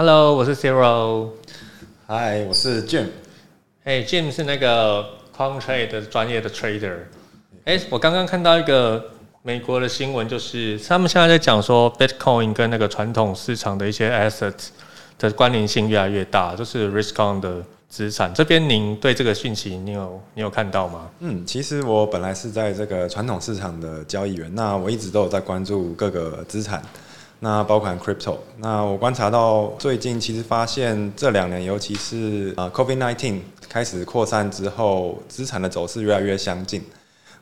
Hello，我是 Zero。嗨，我是 Jim。哎，Jim 是那个 Quant Trade 的专业的 Trader。哎，我刚刚看到一个美国的新闻，就是他们现在在讲说，Bitcoin 跟那个传统市场的一些 assets 的关联性越来越大，就是 risk on 的资产。这边您对这个讯息，你有你有看到吗？嗯，其实我本来是在这个传统市场的交易员，那我一直都有在关注各个资产。那包括 crypto，那我观察到最近其实发现这两年，尤其是呃 COVID-19 开始扩散之后，资产的走势越来越相近。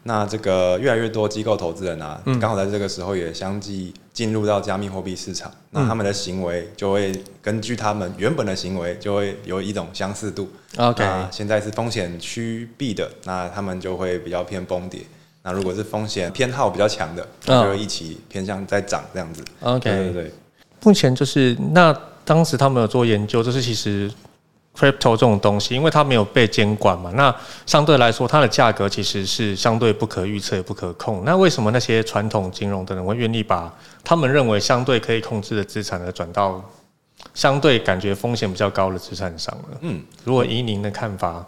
那这个越来越多机构投资人啊，刚好在这个时候也相继进入到加密货币市场，那他们的行为就会根据他们原本的行为，就会有一种相似度。OK，现在是风险趋避的，那他们就会比较偏崩跌。那如果是风险偏好比较强的，那就一起偏向在涨这样子。OK，对对对。目前就是那当时他们有做研究，就是其实 crypto 这种东西，因为它没有被监管嘛，那相对来说它的价格其实是相对不可预测、也不可控。那为什么那些传统金融的人会愿意把他们认为相对可以控制的资产呢转到相对感觉风险比较高的资产上呢？嗯，如果以您的看法。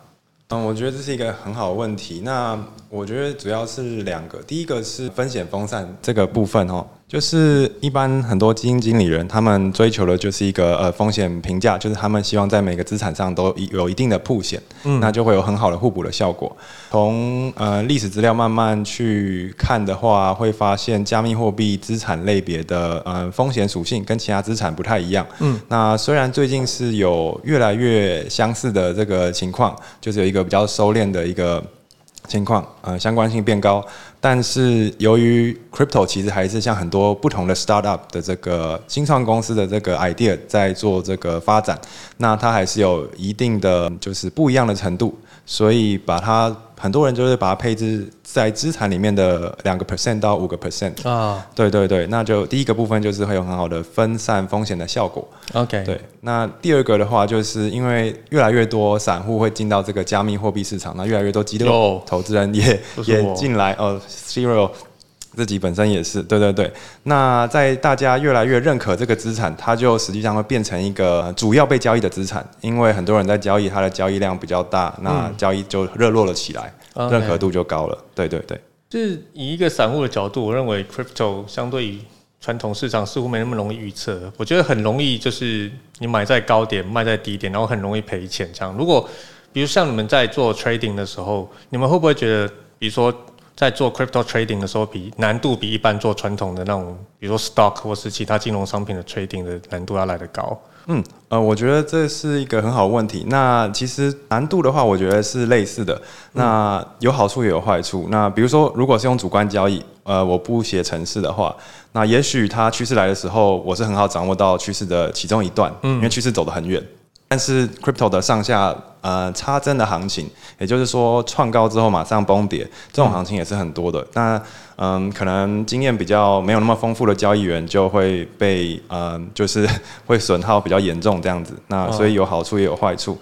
嗯，我觉得这是一个很好的问题。那我觉得主要是两个，第一个是风险分散这个部分哦。就是一般很多基金经理人，他们追求的就是一个呃风险评价，就是他们希望在每个资产上都有一定的铺险，嗯，那就会有很好的互补的效果。从呃历史资料慢慢去看的话，会发现加密货币资产类别的呃风险属性跟其他资产不太一样，嗯，那虽然最近是有越来越相似的这个情况，就是有一个比较收敛的一个。情况，呃，相关性变高，但是由于 crypto 其实还是像很多不同的 startup 的这个新创公司的这个 idea 在做这个发展，那它还是有一定的就是不一样的程度，所以把它。很多人就是把它配置在资产里面的两个 percent 到五个 percent 啊，对对对，那就第一个部分就是会有很好的分散风险的效果。OK，对，那第二个的话，就是因为越来越多散户会进到这个加密货币市场，那越来越多机构投资人也也进来哦，Zero。自己本身也是，对对对。那在大家越来越认可这个资产，它就实际上会变成一个主要被交易的资产，因为很多人在交易，它的交易量比较大，那交易就热络了起来，认可度就高了。对对对。就是以一个散户的角度，我认为 crypto 相对于传统市场似乎没那么容易预测。我觉得很容易，就是你买在高点，卖在低点，然后很容易赔钱。这样，如果比如像你们在做 trading 的时候，你们会不会觉得，比如说？在做 crypto trading 的时候，比难度比一般做传统的那种，比如说 stock 或是其他金融商品的 trading 的难度要来得高。嗯，呃，我觉得这是一个很好的问题。那其实难度的话，我觉得是类似的。那有好处也有坏处。那比如说，如果是用主观交易，呃，我不写程式的话，那也许它趋势来的时候，我是很好掌握到趋势的其中一段，因为趋势走得很远。但是 crypto 的上下呃插针的行情，也就是说创高之后马上崩跌，这种行情也是很多的。那嗯，可能经验比较没有那么丰富的交易员就会被嗯，就是 会损耗比较严重这样子。那所以有好处也有坏处。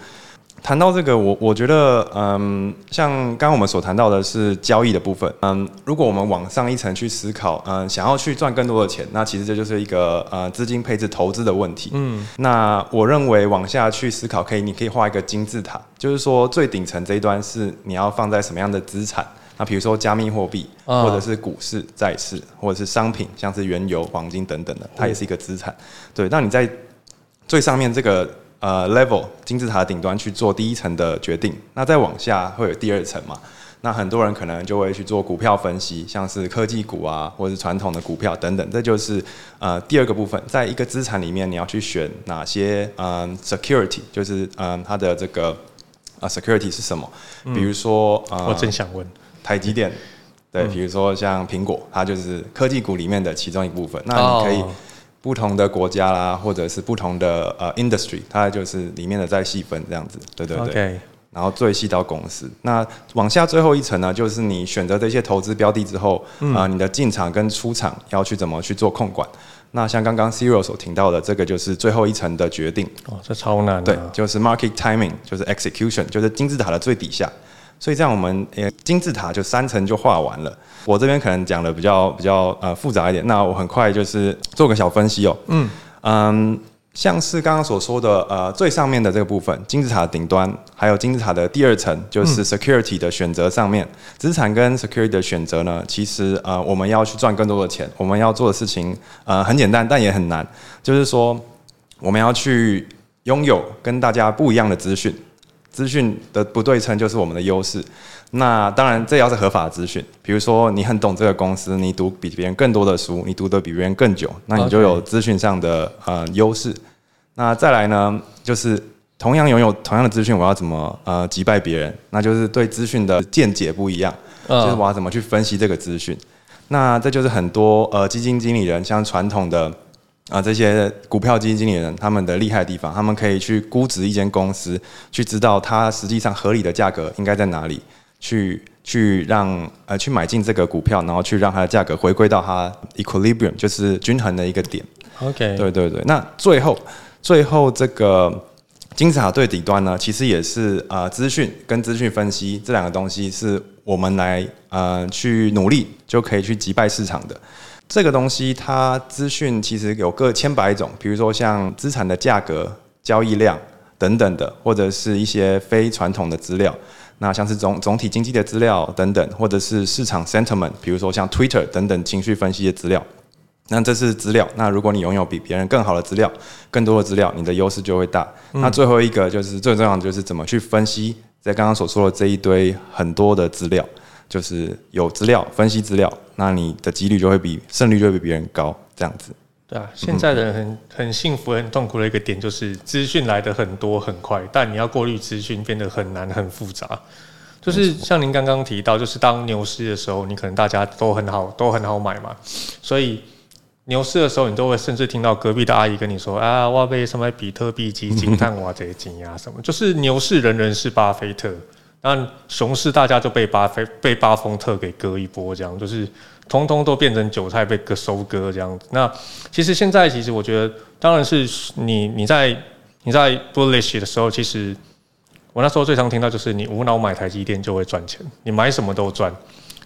谈到这个，我我觉得，嗯，像刚刚我们所谈到的是交易的部分，嗯，如果我们往上一层去思考，嗯，想要去赚更多的钱，那其实这就是一个呃资金配置投资的问题，嗯，那我认为往下去思考，可以，你可以画一个金字塔，就是说最顶层这一端是你要放在什么样的资产，那比如说加密货币，或者是股市、债市，或者是商品，像是原油、黄金等等的，它也是一个资产，对，那你在最上面这个。呃，level 金字塔顶端去做第一层的决定，那再往下会有第二层嘛？那很多人可能就会去做股票分析，像是科技股啊，或者是传统的股票等等，这就是呃第二个部分，在一个资产里面你要去选哪些嗯 security，就是嗯它的这个啊 security 是什么？比如说呃，我真想问台积电，对，比如说像苹果，它就是科技股里面的其中一部分，那你可以。不同的国家啦，或者是不同的呃 industry，它就是里面的在细分这样子，对对对。然后最细到公司，那往下最后一层呢，就是你选择这些投资标的之后，啊，你的进场跟出场要去怎么去做控管？那像刚刚 Zero 所听到的，这个就是最后一层的决定。哦，这超难。对，就是 market timing，就是 execution，就是金字塔的最底下。所以这样我们呃金字塔就三层就画完了。我这边可能讲的比较比较呃复杂一点，那我很快就是做个小分析哦。嗯。嗯，像是刚刚所说的，呃，最上面的这个部分，金字塔顶端，还有金字塔的第二层，就是 security 的选择上面，资产跟 security 的选择呢，其实呃，我们要去赚更多的钱，我们要做的事情，呃，很简单，但也很难，就是说，我们要去拥有跟大家不一样的资讯，资讯的不对称就是我们的优势。那当然，这要是合法的资讯，比如说你很懂这个公司，你读比别人更多的书，你读的比别人更久，那你就有资讯上的呃优势。那再来呢，就是同样拥有同样的资讯，我要怎么呃击败别人？那就是对资讯的见解不一样，就是我要怎么去分析这个资讯。那这就是很多呃基金经理人，像传统的啊这些股票基金经理人，他们的厉害的地方，他们可以去估值一间公司，去知道它实际上合理的价格应该在哪里。去去让呃去买进这个股票，然后去让它的价格回归到它 equilibrium，就是均衡的一个点。OK，对对对。那最后最后这个金字塔最底端呢，其实也是啊资讯跟资讯分析这两个东西，是我们来呃去努力就可以去击败市场的。这个东西它资讯其实有个千百种，比如说像资产的价格、交易量等等的，或者是一些非传统的资料。那像是总总体经济的资料等等，或者是市场 sentiment，比如说像 Twitter 等等情绪分析的资料，那这是资料。那如果你拥有比别人更好的资料，更多的资料，你的优势就会大。那最后一个就是最重要的，就是怎么去分析在刚刚所说的这一堆很多的资料，就是有资料分析资料，那你的几率就会比胜率就会比别人高，这样子。对啊，现在的人很很幸福、很痛苦的一个点就是资讯来的很多很快，但你要过滤资讯变得很难、很复杂。就是像您刚刚提到，就是当牛市的时候，你可能大家都很好、都很好买嘛，所以牛市的时候，你都会甚至听到隔壁的阿姨跟你说：“啊，我被什么比特币基金、探我这些金呀什么。”就是牛市人人是巴菲特，那熊市大家就被巴菲被巴菲特给割一波，这样就是。通通都变成韭菜被割收割这样子。那其实现在，其实我觉得，当然是你你在你在 bullish 的时候，其实我那时候最常听到就是你无脑买台积电就会赚钱，你买什么都赚。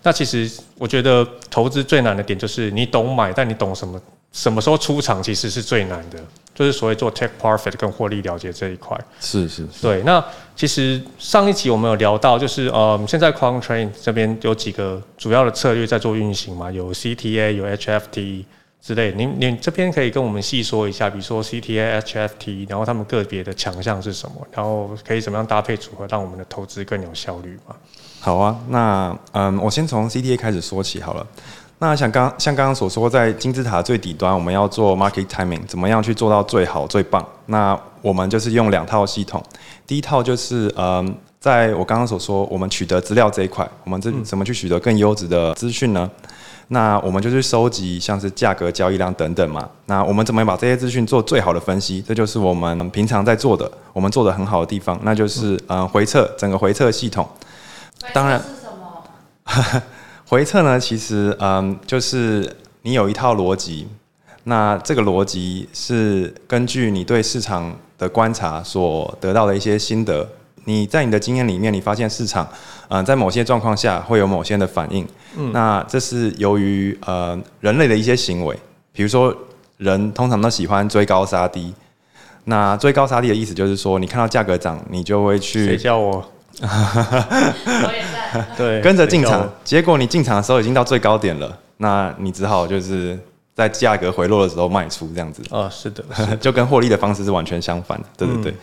那其实我觉得投资最难的点就是你懂买，但你懂什么？什么时候出场其实是最难的，就是所谓做 take profit 跟获利了结这一块。是是，对。那其实上一集我们有聊到，就是呃，现在 Quant Train 这边有几个主要的策略在做运行嘛，有 CTA，有 HFT 之类。您您这边可以跟我们细说一下，比如说 CTA、HFT，然后他们个别的强项是什么，然后可以怎么样搭配组合，让我们的投资更有效率嘛？好啊，那嗯，我先从 CTA 开始说起好了。那像刚像刚刚所说，在金字塔最底端，我们要做 market timing，怎么样去做到最好最棒？那我们就是用两套系统，第一套就是嗯，在我刚刚所说，我们取得资料这一块，我们这怎么去取得更优质的资讯呢？那我们就去收集像是价格、交易量等等嘛。那我们怎么把这些资讯做最好的分析？这就是我们平常在做的，我们做的很好的地方，那就是嗯回测整个回测系统。当然是什么？回测呢，其实嗯，就是你有一套逻辑，那这个逻辑是根据你对市场的观察所得到的一些心得。你在你的经验里面，你发现市场嗯在某些状况下会有某些的反应，嗯，那这是由于呃人类的一些行为，比如说人通常都喜欢追高杀低，那追高杀低的意思就是说，你看到价格涨，你就会去谁叫我？我也在，对，跟着进场，结果你进场的时候已经到最高点了，那你只好就是在价格回落的时候卖出，这样子。啊，是的，就跟获利的方式是完全相反的，对对对。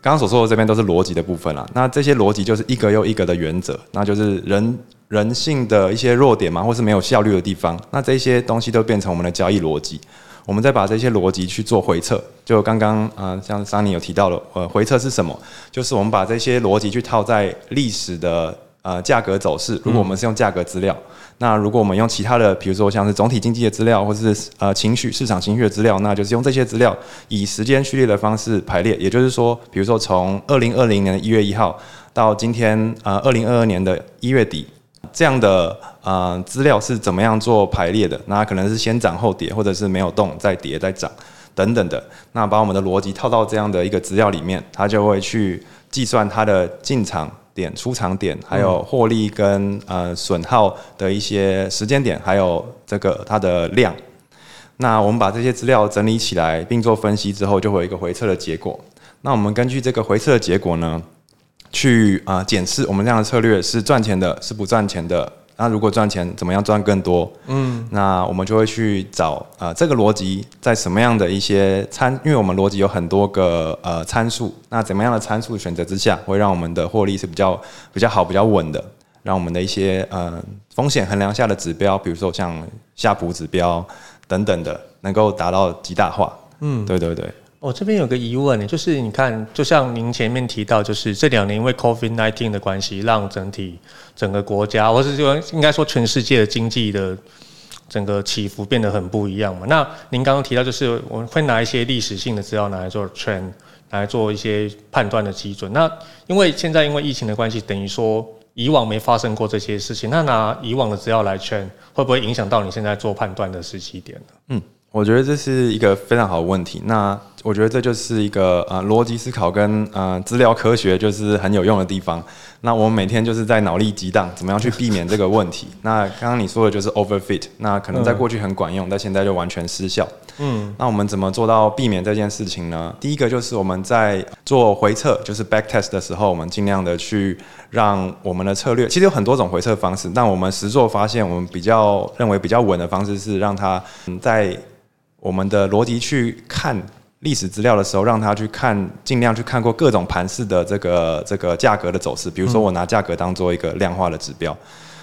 刚刚所说的这边都是逻辑的部分啦，那这些逻辑就是一个又一个的原则，那就是人人性的一些弱点嘛，或是没有效率的地方，那这些东西都变成我们的交易逻辑。我们再把这些逻辑去做回测，就刚刚啊，像桑尼有提到了，呃，回测是什么？就是我们把这些逻辑去套在历史的呃价格走势。如果我们是用价格资料，那如果我们用其他的，比如说像是总体经济的资料，或者是呃情绪市场情绪的资料，那就是用这些资料以时间序列的方式排列。也就是说，比如说从二零二零年一月一号到今天呃二零二二年的一月底。这样的呃资料是怎么样做排列的？那可能是先涨后跌，或者是没有动再跌再涨等等的。那把我们的逻辑套到这样的一个资料里面，它就会去计算它的进场点、出场点，还有获利跟呃损耗的一些时间点，还有这个它的量。那我们把这些资料整理起来，并做分析之后，就会有一个回测的结果。那我们根据这个回测的结果呢，去啊检视我们这样的策略是赚钱的，是不赚钱的。那如果赚钱，怎么样赚更多？嗯，那我们就会去找啊这个逻辑在什么样的一些参，因为我们逻辑有很多个呃参数，那怎么样的参数选择之下，会让我们的获利是比较比较好、比较稳的，让我们的一些呃风险衡量下的指标，比如说像夏普指标等等的，能够达到极大化。嗯，对对对。我这边有个疑问，就是你看，就像您前面提到，就是这两年因为 COVID nineteen 的关系，让整体整个国家，或是说应该说全世界的经济的整个起伏变得很不一样嘛。那您刚刚提到，就是我们会拿一些历史性的资料拿来做 trend，来做一些判断的基准。那因为现在因为疫情的关系，等于说以往没发生过这些事情，那拿以往的资料来 trend，会不会影响到你现在做判断的时机点呢？嗯。我觉得这是一个非常好的问题。那我觉得这就是一个呃逻辑思考跟呃资料科学就是很有用的地方。那我们每天就是在脑力激荡，怎么样去避免这个问题？那刚刚你说的就是 overfit，那可能在过去很管用，但现在就完全失效。嗯，那我们怎么做到避免这件事情呢？第一个就是我们在做回测，就是 back test 的时候，我们尽量的去让我们的策略，其实有很多种回测方式。但我们实做发现，我们比较认为比较稳的方式是让它在我们的逻辑去看历史资料的时候，让他去看，尽量去看过各种盘式的这个这个价格的走势。比如说，我拿价格当做一个量化的指标，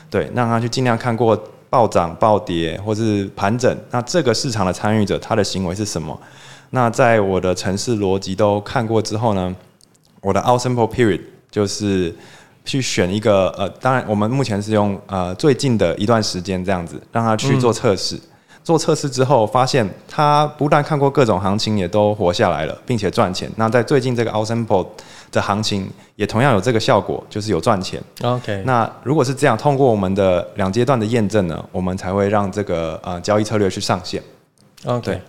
对，让他去尽量看过暴涨、暴跌或是盘整。那这个市场的参与者他的行为是什么？那在我的城市逻辑都看过之后呢，我的 out sample period 就是去选一个呃，当然我们目前是用呃最近的一段时间这样子，让他去做测试。做测试之后，发现他不但看过各种行情，也都活下来了，并且赚钱。那在最近这个 o u t s a m p l e 的行情，也同样有这个效果，就是有赚钱。OK，那如果是这样，通过我们的两阶段的验证呢，我们才会让这个呃交易策略去上线。OK。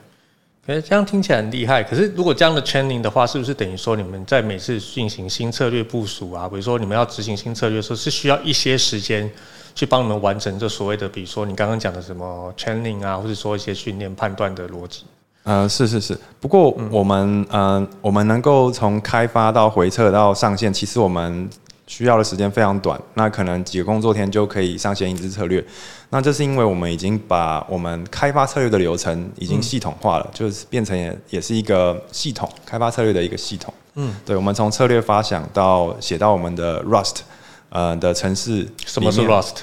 可是这样听起来很厉害。可是如果这样的 training 的话，是不是等于说你们在每次进行新策略部署啊，比如说你们要执行新策略的时候，是需要一些时间去帮你们完成这所谓的，比如说你刚刚讲的什么 training 啊，或者说一些训练判断的逻辑？呃，是是是。不过我们呃，我们能够从开发到回测到上线，其实我们。需要的时间非常短，那可能几个工作天就可以上线一支策略。那这是因为我们已经把我们开发策略的流程已经系统化了，就是变成也也是一个系统开发策略的一个系统。嗯，对，我们从策略发想到写到我们的 Rust 呃的城市。什么是 Rust？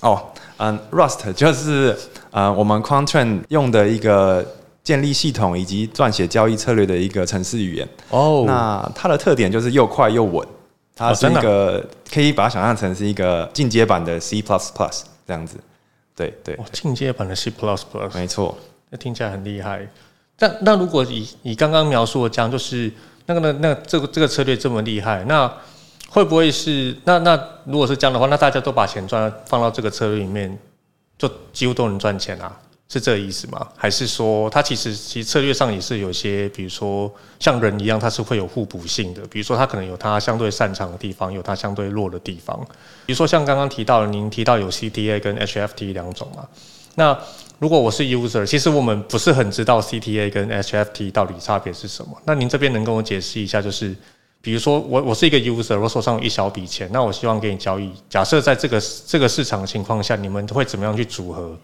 哦，嗯，Rust 就是呃我们 Quantran 用的一个建立系统以及撰写交易策略的一个城市语言。哦，那它的特点就是又快又稳。它是一个可以把它想象成是一个进阶版的 C plus plus 这样子，对对。进阶版的 C plus plus，没错，那听起来很厉害。但那如果以你刚刚描述的讲，就是那个那那这个这个策略这么厉害，那会不会是那那如果是这样的话，那大家都把钱赚放到这个策略里面，就几乎都能赚钱啊？是这个意思吗？还是说它其实其实策略上也是有些，比如说像人一样，它是会有互补性的。比如说它可能有它相对擅长的地方，有它相对弱的地方。比如说像刚刚提到的，您提到有 CTA 跟 HFT 两种嘛。那如果我是 user，其实我们不是很知道 CTA 跟 HFT 到底差别是什么。那您这边能跟我解释一下，就是比如说我我是一个 user，我手上有一小笔钱，那我希望给你交易。假设在这个这个市场情况下，你们会怎么样去组合？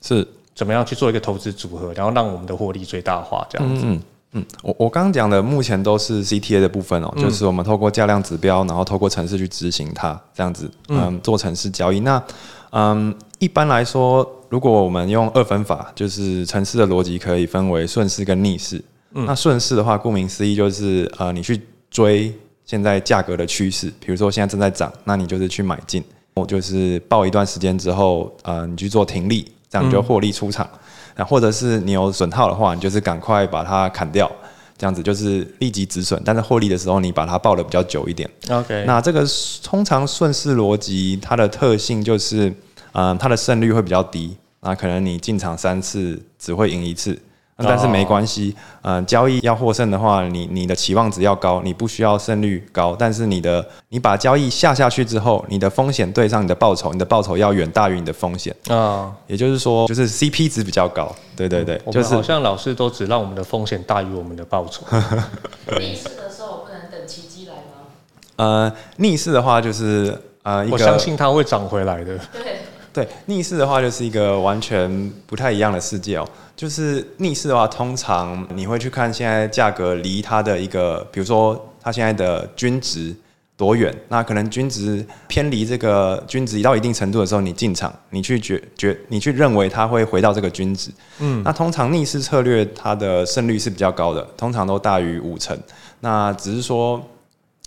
是。怎么样去做一个投资组合，然后让我们的获利最大化？这样子。嗯嗯，我我刚刚讲的目前都是 CTA 的部分哦，就是我们透过价量指标，然后透过城市去执行它，这样子，嗯，做城市交易。那嗯，一般来说，如果我们用二分法，就是城市的逻辑可以分为顺势跟逆势。嗯，那顺势的话，顾名思义就是呃，你去追现在价格的趋势，比如说现在正在涨，那你就是去买进，我就是报一段时间之后，呃，你去做停利。这样就获利出场，那或者是你有损耗的话，你就是赶快把它砍掉，这样子就是立即止损。但是获利的时候，你把它抱的比较久一点。OK，那这个通常顺势逻辑它的特性就是，嗯，它的胜率会比较低。那可能你进场三次只会赢一次。那但是没关系，嗯、交易要获胜的话，你你的期望值要高，你不需要胜率高，但是你的你把交易下下去之后，你的风险对上你的报酬，你的报酬要远大于你的风险，啊，也就是说，就是 CP 值比较高。对对对，就是好像老师都只让我们的风险大于我们的报酬。逆势的时候不能等奇迹来吗？呃逆势的话就是呃我相信它会涨回来的。对，对，逆势的话就是一个完全不太一样的世界哦。就是逆势的话，通常你会去看现在价格离它的一个，比如说它现在的均值多远，那可能均值偏离这个均值到一定程度的时候，你进场，你去觉觉，你去认为它会回到这个均值。嗯，那通常逆势策略它的胜率是比较高的，通常都大于五成。那只是说。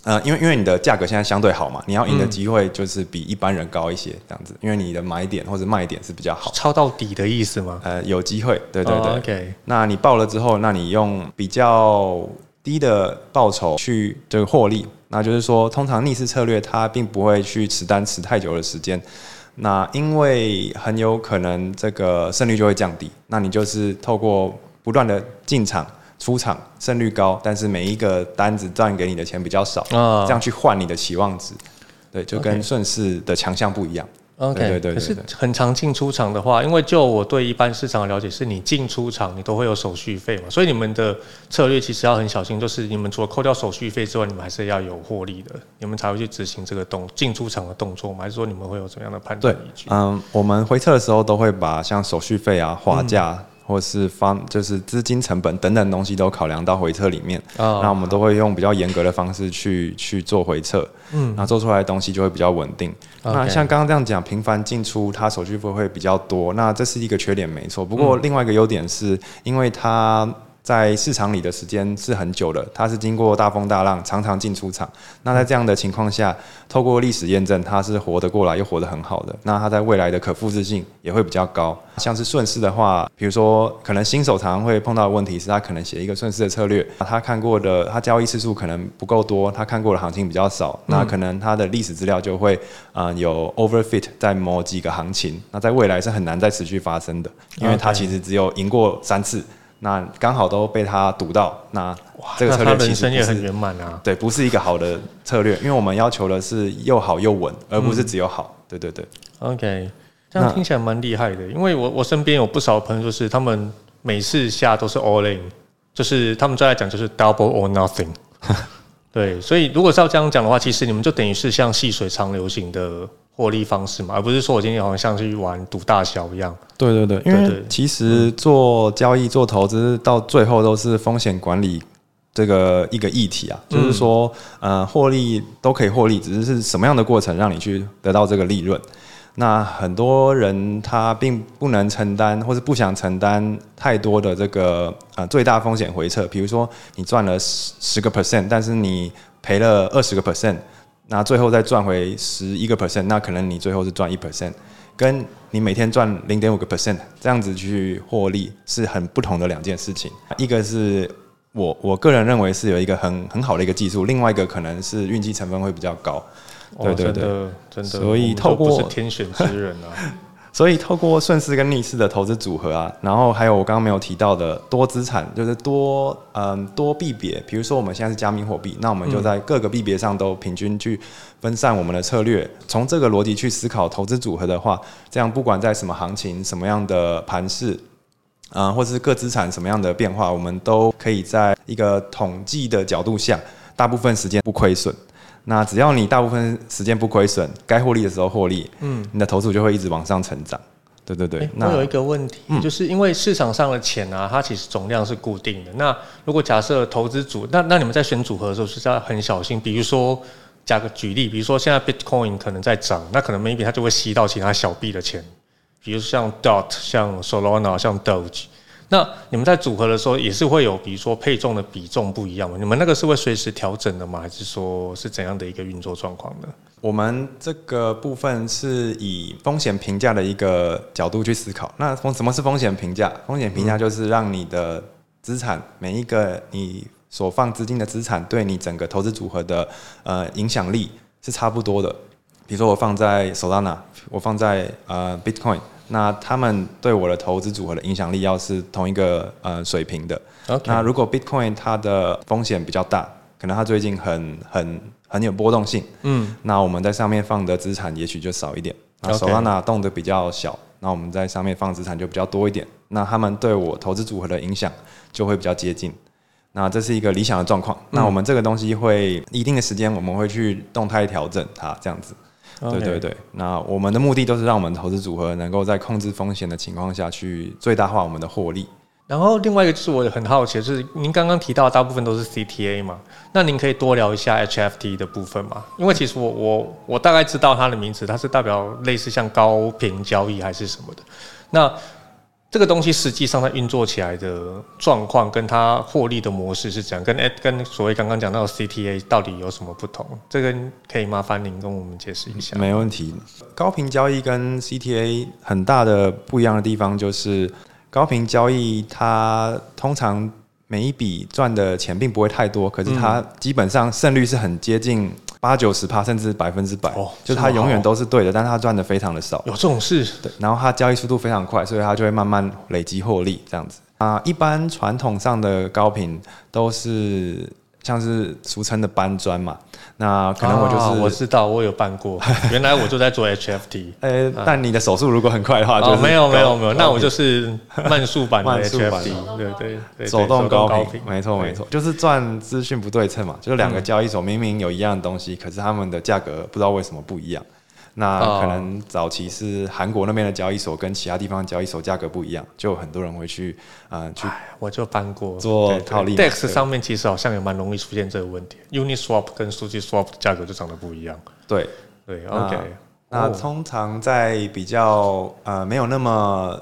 呃，因为因为你的价格现在相对好嘛，你要赢的机会就是比一般人高一些，这样子，因为你的买点或者卖点是比较好，抄到底的意思吗？呃，有机会，对对对。哦 OK，那你报了之后，那你用比较低的报酬去这个获利，那就是说，通常逆势策略它并不会去持单持太久的时间，那因为很有可能这个胜率就会降低，那你就是透过不断的进场。出场胜率高，但是每一个单子赚给你的钱比较少，啊这样去换你的期望值，对，就跟顺势的强项不一样。OK，对对对对可是对很常进出场的话，因为就我对一般市场的了解，是你进出场你都会有手续费嘛，所以你们的策略其实要很小心，就是你们除了扣掉手续费之外，你们还是要有获利的，你们才会去执行这个动进出场的动作吗？还是说你们会有怎么样的判断依据？嗯，我们回撤的时候都会把像手续费啊、划价、或是方就是资金成本等等东西都考量到回测里面。哦那我们都会用比较严格的方式去去做回测，嗯，那做出来的东西就会比较稳定。那像刚刚这样讲，频繁进出，它手续费会比较多，那这是一个缺点，没错。不过另外一个优点是，因为它在市场里的时间是很久的，它是经过大风大浪，常常进出场。那在这样的情况下，透过历史验证，它是活得过来又活得很好的。那它在未来的可复制性也会比较高。像是顺势的话，比如说可能新手常常会碰到的问题是，他可能写一个顺势的策略，他看过的他交易次数可能不够多，他看过的行情比较少，那可能他的历史资料就会呃有 overfit 在某几个行情，那在未来是很难再持续发生的，因为他其实只有赢过三次。那刚好都被他赌到，那这个策略其人生也很圆满啊。对，不是一个好的策略，因为我们要求的是又好又稳，而不是只有好。对对对，OK，这样听起来蛮厉害的，因为我我身边有不少朋友，就是他们每次下都是 all in，就是他们最爱讲就是 double or nothing。对，所以如果是要这样讲的话，其实你们就等于是像细水长流型的获利方式嘛，而不是说我今天好像像去玩赌大小一样。对对对，因为其实做交易、做投资到最后都是风险管理这个一个议题啊，就是说，呃，获利都可以获利，只是是什么样的过程让你去得到这个利润。那很多人他并不能承担，或是不想承担太多的这个呃最大风险回撤。比如说你赚了十十个 percent，但是你赔了二十个 percent，那最后再赚回十一个 percent，那可能你最后是赚一 percent，跟你每天赚零点五个 percent 这样子去获利是很不同的两件事情。一个是我我个人认为是有一个很很好的一个技术，另外一个可能是运气成分会比较高。对对对哦真的真的，所以透过不是天选之人啊。所以透过顺势跟逆势的投资组合啊，然后还有我刚刚没有提到的多资产，就是多嗯多币别，比如说我们现在是加密货币，那我们就在各个币别上都平均去分散我们的策略，从这个逻辑去思考投资组合的话，这样不管在什么行情、什么样的盘势。啊、或者是各资产什么样的变化，我们都可以在一个统计的角度下，大部分时间不亏损。那只要你大部分时间不亏损，该获利的时候获利，嗯，你的投资就会一直往上成长。对对对，欸那有一个问题，就是因为市场上的钱啊，它其实总量是固定的。那如果假设投资组，那那你们在选组合的时候是要很小心。比如说，加个举例，比如说现在 Bitcoin 可能在涨，那可能 maybe 它就会吸到其他小币的钱，比如像 Dot、像 Solana、像 Doge。那你们在组合的时候也是会有，比如说配重的比重不一样吗？你们那个是会随时调整的吗？还是说是怎样的一个运作状况呢？我们这个部分是以风险评价的一个角度去思考。那风什么是风险评价？风险评价就是让你的资产每一个你所放资金的资产对你整个投资组合的呃影响力是差不多的。比如说我放在 Solana，我放在呃 Bitcoin，那他们对我的投资组合的影响力要是同一个呃水平的。那如果 Bitcoin 它的风险比较大，可能它最近很很很有波动性，嗯，那我们在上面放的资产也许就少一点。那 Solana 动的比较小，那我们在上面放资产就比较多一点。那他们对我投资组合的影响就会比较接近。那这是一个理想的状况。那我们这个东西会一定的时间，我们会去动态调整它，这样子。对对对。那我们的目的都是让我们投资组合能够在控制风险的情况下去最大化我们的获利。然后另外一个就是我很好奇就是，您刚刚提到大部分都是 CTA 嘛，那您可以多聊一下 HFT 的部分嘛？因为其实我我我大概知道它的名词，它是代表类似像高频交易还是什么的。那这个东西实际上它运作起来的状况，跟它获利的模式是怎样？跟哎跟所谓刚刚讲到的 CTA 到底有什么不同？这个可以麻烦您跟我们解释一下。没问题。高频交易跟 CTA 很大的不一样的地方就是，高频交易它通常每一笔赚的钱并不会太多，可是它基本上胜率是很接近八九十趴，甚至百分之百哦，就是它永远都是对的，但是它赚的非常的少。有这种事？对，然后他交易速度非常快，所以他就会慢慢累积获利这样子啊。一般传统上的高频都是像是俗称的搬砖嘛，那可能我就是、啊我知道，我有办过，原来我就在做 HFT。呃，但你的手速如果很快的话，就是哦，没有没有没有，那我就是慢速版的 HFT，对对对，手动高频。频，，没错没错，就是赚资讯不对称嘛，就是两个交易所明明有一样的东西，可是他们的价格不知道为什么不一样。那哦。可能早期是韩国那边的交易所跟其他地方的交易所价格不一样，就很多人会去呃去我就搬过。做套利。DEX 上面其实好像也蛮容易出现这个问题，Uniswap 跟数据 Swap 的价格就长得不一样。对。对，OK，那哦。通常在比较呃没有那么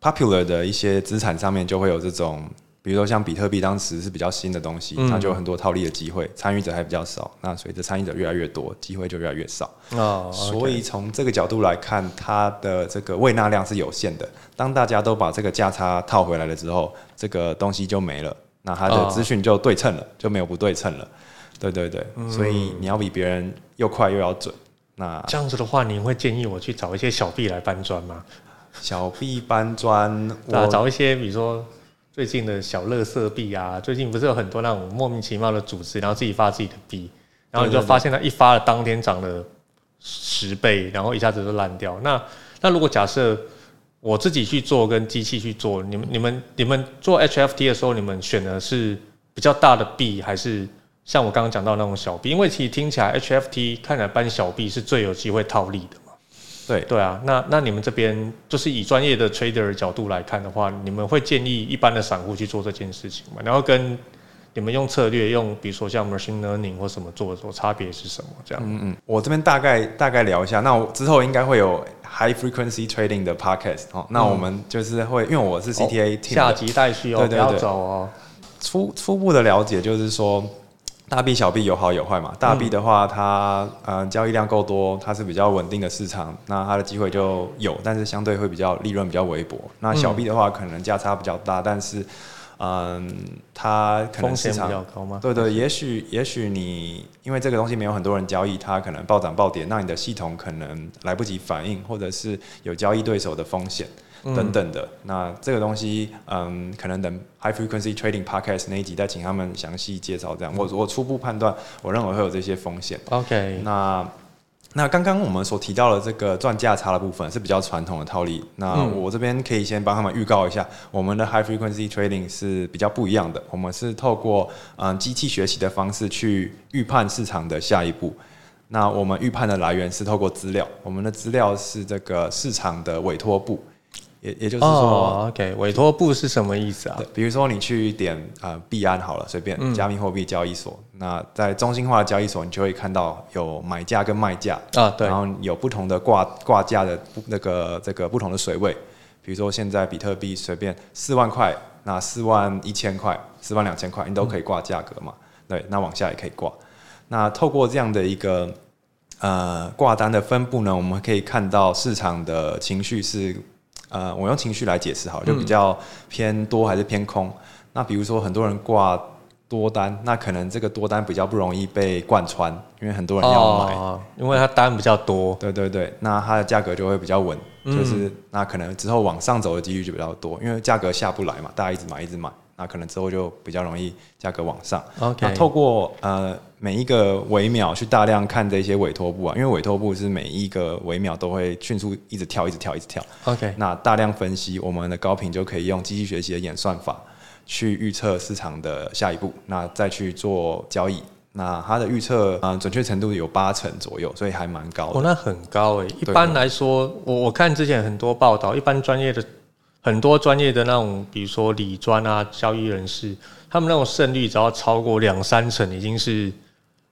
popular 的一些资产上面，就会有这种，比如说像比特币，当时是比较新的东西，嗯那就有很多套利的机会，参与者还比较少。那随着参与者越来越多，机会就越来越少。哦，所以从这个角度来看，它的这个未纳量是有限的。当大家都把这个价差套回来了之后，这个东西就没了，那它的哦资讯就对称了，就没有不对称了。对对对，所以你要比别人又快又要准。那这样子的话，你会建议我去找一些小币来搬砖吗？小币搬砖，找一些比如说最近的小乐色币啊，最近不是有很多那种莫名其妙的组织，然后自己发自己的币，然后你就发现它一发了当天涨了十倍，然后一下子就烂掉。那那如果假设我自己去做跟机器去做，你们你们你们做 HFT 的时候，你们选的是比较大的币，还是像我刚刚讲到那种小币？因为其实听起来 HFT 看起来搬小币是最有机会套利的嘛。对对啊，那那你们这边就是以专业的 trader 的角度来看的话，你们会建议一般的散户去做这件事情吗？然后跟你们用策略，用比如说像 machine learning 或什么做的时候，差别是什么？这样，嗯嗯，我这边大概大概聊一下。那我之后应该会有 high frequency trading 的 podcast 哦。那我们就是会，因为我是 CTA 下集待续哦，对对对不要走哦。初初步的了解就是说，大币小币有好有坏嘛。大币的话，它呃交易量够多，它是比较稳定的市场，那它的机会就有，但是相对会比较利润比较微薄。那小币的话，可能价差比较大，但是嗯，它可能风险比较高吗？对对，也许也许你因为这个东西没有很多人交易，它可能暴涨暴跌，那你的系统可能来不及反应，或者是有交易对手的风险等等的。那这个东西，嗯，可能等 High Frequency Trading Podcast 那一集再请他们详细介绍。这样，我我初步判断，我认为会有这些风险。OK，那那刚刚我们所提到的这个赚价差的部分是比较传统的套利。那嗯我这边可以先帮他们预告一下，我们的 high frequency trading 是比较不一样的。我们是透过嗯机器学习的方式去预判市场的下一步。那我们预判的来源是透过资料，我们的资料是这个市场的委托部，也也就是说。哦，OK，委托部是什么意思啊？，比如说你去点呃币安好了，随便嗯加密货币交易所，那在中心化的交易所，你就会看到有买价跟卖价，啊，对然，后有不同的挂挂价的不那个这个不同的水位，比如说现在比特币随便四万块，那四万一千块、四万两千块，你都可以挂价格嘛？对，那往下也可以挂。那透过这样的一个呃挂单的分布呢，我们可以看到市场的情绪是呃，我用情绪来解释好了，就比较偏多还是偏空。那比如说很多人挂多单，那可能这个多单比较不容易被贯穿，因为很多人要买。哦，因为它单比较多。对对对，那它的价格就会比较稳，就是那可能之后往上走的几率就比较多，因为价格下不来嘛，大家一直买一直买，那可能之后就比较容易价格往上。OK 那透过呃每一个微秒去大量看这些委托部啊，因为委托部是每一个微秒都会迅速一直跳，一直跳，一直跳。OK，那大量分析，我们的高频就可以用机器学习的演算法去预测市场的下一步，那再去做交易。那它的预测啊、呃准确程度有八成左右，所以还蛮高哦，的。那很高诶。一般来说，我我看之前很多报道，一般专业的很多专业的那种，比如说理专啊、交易人士，他们那种胜率只要超过两三成，已经是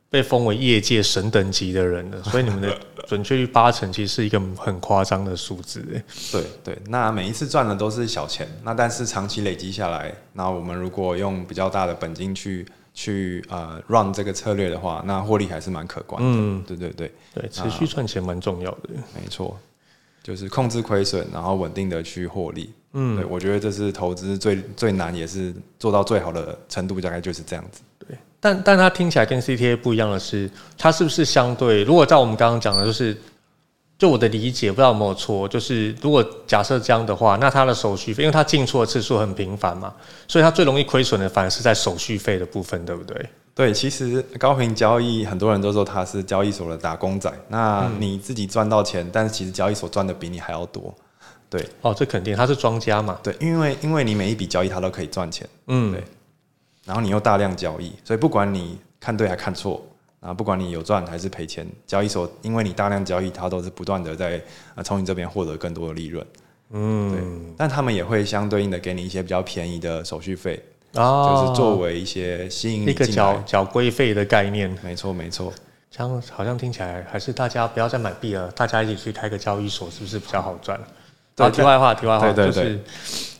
被封为业界神等级的人了。所以你们的准确率八成，其实是一个很夸张的数字诶。对对，那每一次赚的都是小钱，那但是长期累积下来，那我们如果用比较大的本金去去呃 run 这个策略的话，那获利还是蛮可观的。嗯对对对，对，持续赚钱蛮重要的。没错，就是控制亏损，然后稳定的去获利。嗯，对我觉得这是投资最最难，也是做到最好的程度，大概就是这样子。对但但它听起来跟 CTA 不一样的是，它是不是相对？如果照我们刚刚讲的，就是就我的理解，不知道有没有错，就是如果假设这样的话，那它的手续费，因为它进出的次数很频繁嘛，所以它最容易亏损的反而是在手续费的部分，对不对？对，其实高频交易很多人都说他是交易所的打工仔，那你自己赚到钱，但是其实交易所赚的比你还要多。对哦，这肯定，他是庄家嘛。对，因为因为你每一笔交易他都可以赚钱，嗯对，然后你又大量交易，所以不管你看对还看错，啊，不管你有赚还是赔钱，交易所因为你大量交易，它都是不断的在啊从你这边获得更多的利润。嗯，对，但他们也会相对应的给你一些比较便宜的手续费，哦，就是作为一些吸引你一个。缴缴规费的概念，没错，没错。这样好像听起来还是大家不要再买币了，大家一起去开个交易所，是不是比较好赚？对好，题外话，题外话，对对就是，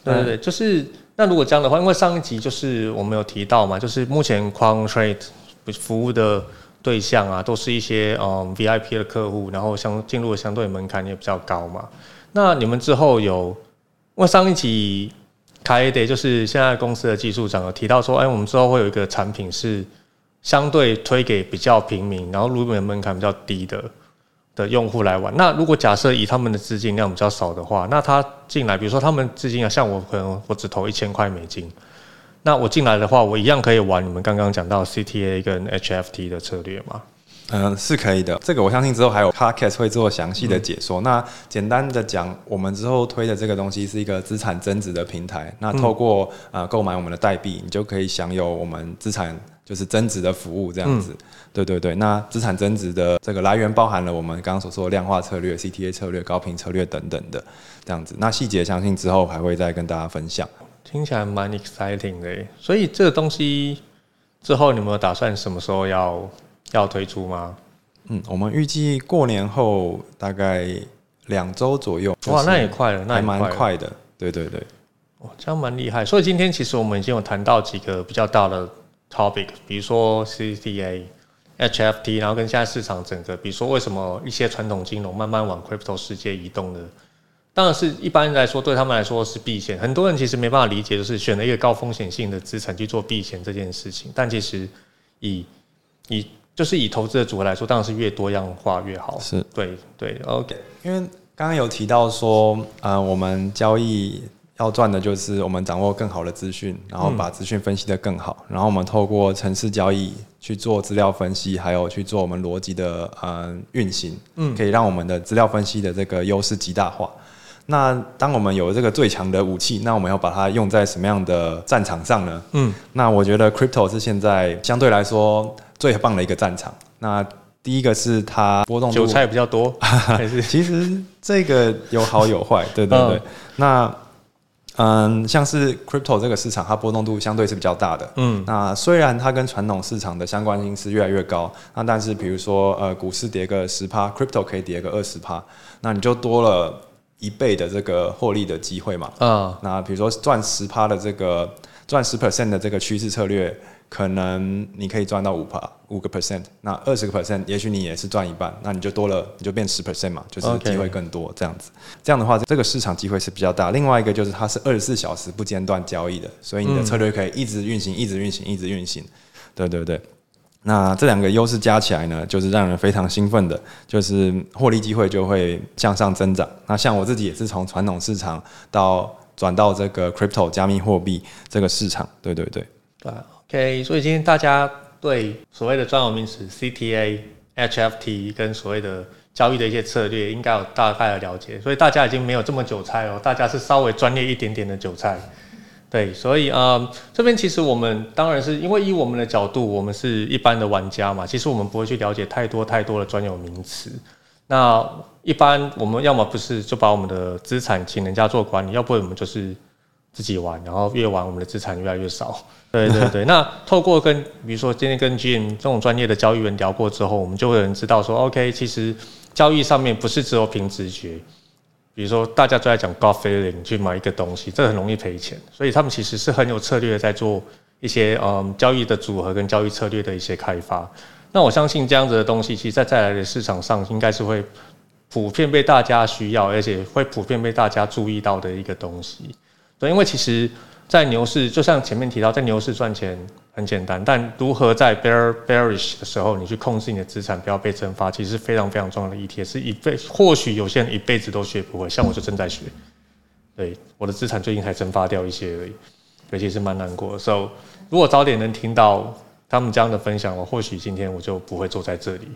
对对对，就是那如果这样的话，因为上一集就是我们有提到嘛，就是目前 Quant Trade 服务的对象啊，都是一些嗯 VIP 的客户，然后相进入的相对门槛也比较高嘛。那你们之后有，因为上一集凯德就是现在公司的技术长有提到说，哎，我们之后会有一个产品是相对推给比较平民，然后入门门槛比较低的的用户来玩。那如果假设以他们的资金量比较少的话，那他进来，比如说他们资金啊，像我可能我只投一千块美金，那我进来的话，我一样可以玩你们刚刚讲到 CTA 跟 HFT 的策略吗？嗯，是可以的。这个我相信之后还有 podcast 会做详细的解说。那简单的讲，我们之后推的这个东西是一个资产增值的平台。那透过、呃购买我们的代币，你就可以享有我们资产就是增值的服务，这样子。对对对。那资产增值的这个来源包含了我们刚刚所说的量化策略、CTA 策略、高频策略等等的这样子。那细节相信之后还会再跟大家分享。听起来蛮 exciting 的，所以这个东西之后你们有打算什么时候要要推出吗？嗯，我们预计过年后大概两周左右。哇，那也快了，那还蛮也快的。对对对。哇，这样蛮厉害。所以今天其实我们已经有谈到几个比较大的 topic，比如说 CTA、HFT，然后跟现在市场整个，比如说为什么一些传统金融慢慢往 crypto 世界移动的，当然是一般来说对他们来说是避险。很多人其实没办法理解，就是选了一个高风险性的资产去做避险这件事情。但其实以以就是以投资的组合来说，当然是越多样化越好。是对对，OK，因为刚刚有提到说，呃，我们交易要赚的就是我们掌握更好的资讯，然后把资讯分析的更好，然后我们透过城市交易去做资料分析，还有去做我们逻辑的呃运行，嗯，可以让我们的资料分析的这个优势极大化。那当我们有这个最强的武器，那我们要把它用在什么样的战场上呢？嗯，那我觉得 crypto 是现在相对来说最棒的一个战场。那第一个是它波动韭菜比较多，还是其实这个有好有坏，对对对。嗯那嗯，像是 crypto 这个市场，它波动度相对是比较大的。嗯那虽然它跟传统市场的相关性是越来越高，那但是比如说呃，股市跌个十趴，crypto 可以跌个二十趴，那你就多了一倍的这个获利的机会嘛。嗯那比如说赚十趴的这个赚十 percent 的这个趋势策略，可能你可以赚到五趴五个 percent，那二十个 percent，也许你也是赚一半，那你就多了，你就变十 percent 嘛，就是机会更多这样子。这样的话，这个市场机会是比较大。另外一个就是它是二十四小时不间断交易的，所以你的策略可以一直运行，一直运行，一直运行。对对对。那这两个优势加起来呢，就是让人非常兴奋的，就是获利机会就会向上增长。那像我自己也是从传统市场到转到这个 crypto 加密货币这个市场，对对对。对啊所以今天大家对所谓的专有名词 CTA、HFT 跟所谓的交易的一些策略，应该有大概的了解。所以大家已经没有这么韭菜哦，大家是稍微专业一点点的韭菜。对，所以呃，这边其实我们当然是因为以我们的角度，我们是一般的玩家嘛，其实我们不会去了解太多太多的专有名词。那一般我们要么不是就把我们的资产请人家做管理，要不然我们就是自己玩，然后越玩我们的资产越来越少。对 对对，那透过跟比如说今天跟 Jim 这种专业的交易员聊过之后，我们就会有人知道说，OK，其实交易上面不是只有凭直觉。比如说大家都在讲 gut feeling 去买一个东西，这很容易赔钱，所以他们其实是很有策略的在做一些嗯交易的组合跟交易策略的一些开发。那我相信这样子的东西，其实在再来的市场上应该是会普遍被大家需要，而且会普遍被大家注意到的一个东西。对，因为其实，在牛市，就像前面提到，在牛市赚钱很简单，但如何在 bear bearish 的时候，你去控制你的资产不要被蒸发，其实是非常非常重要的议题，是一辈或许有些人一辈子都学不会，像我就正在学。对，我的资产最近才蒸发掉一些而已，对，其是蛮难过的。So，如果早点能听到他们这样的分享，我或许今天我就不会坐在这里。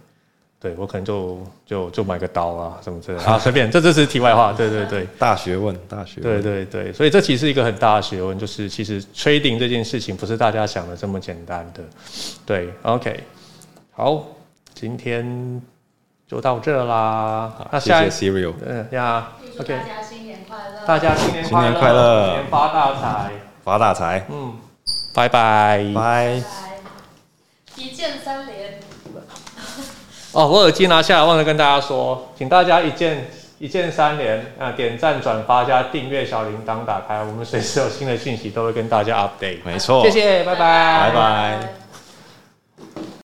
对我可能就就就买个刀啊什么之类的 啊，随便，这这是题外话。对对对。大学问，大学问。对对对，所以这其实是一个很大的学问，就是其实 trading 这件事情不是大家想的这么简单的。对，OK，好，今天就到这啦。那谢下一谢 Serial，嗯呀，OK，大家新年快乐！大家新年新年快快乐年发大财。发大财，嗯，拜拜。拜。来，一键三连，哦，我耳机拿下来，忘了跟大家说，请大家一键一键三连啊，点赞、转发加订阅小铃铛打开，我们随时有新的讯息都会跟大家 update。没错，谢谢，拜拜，拜拜。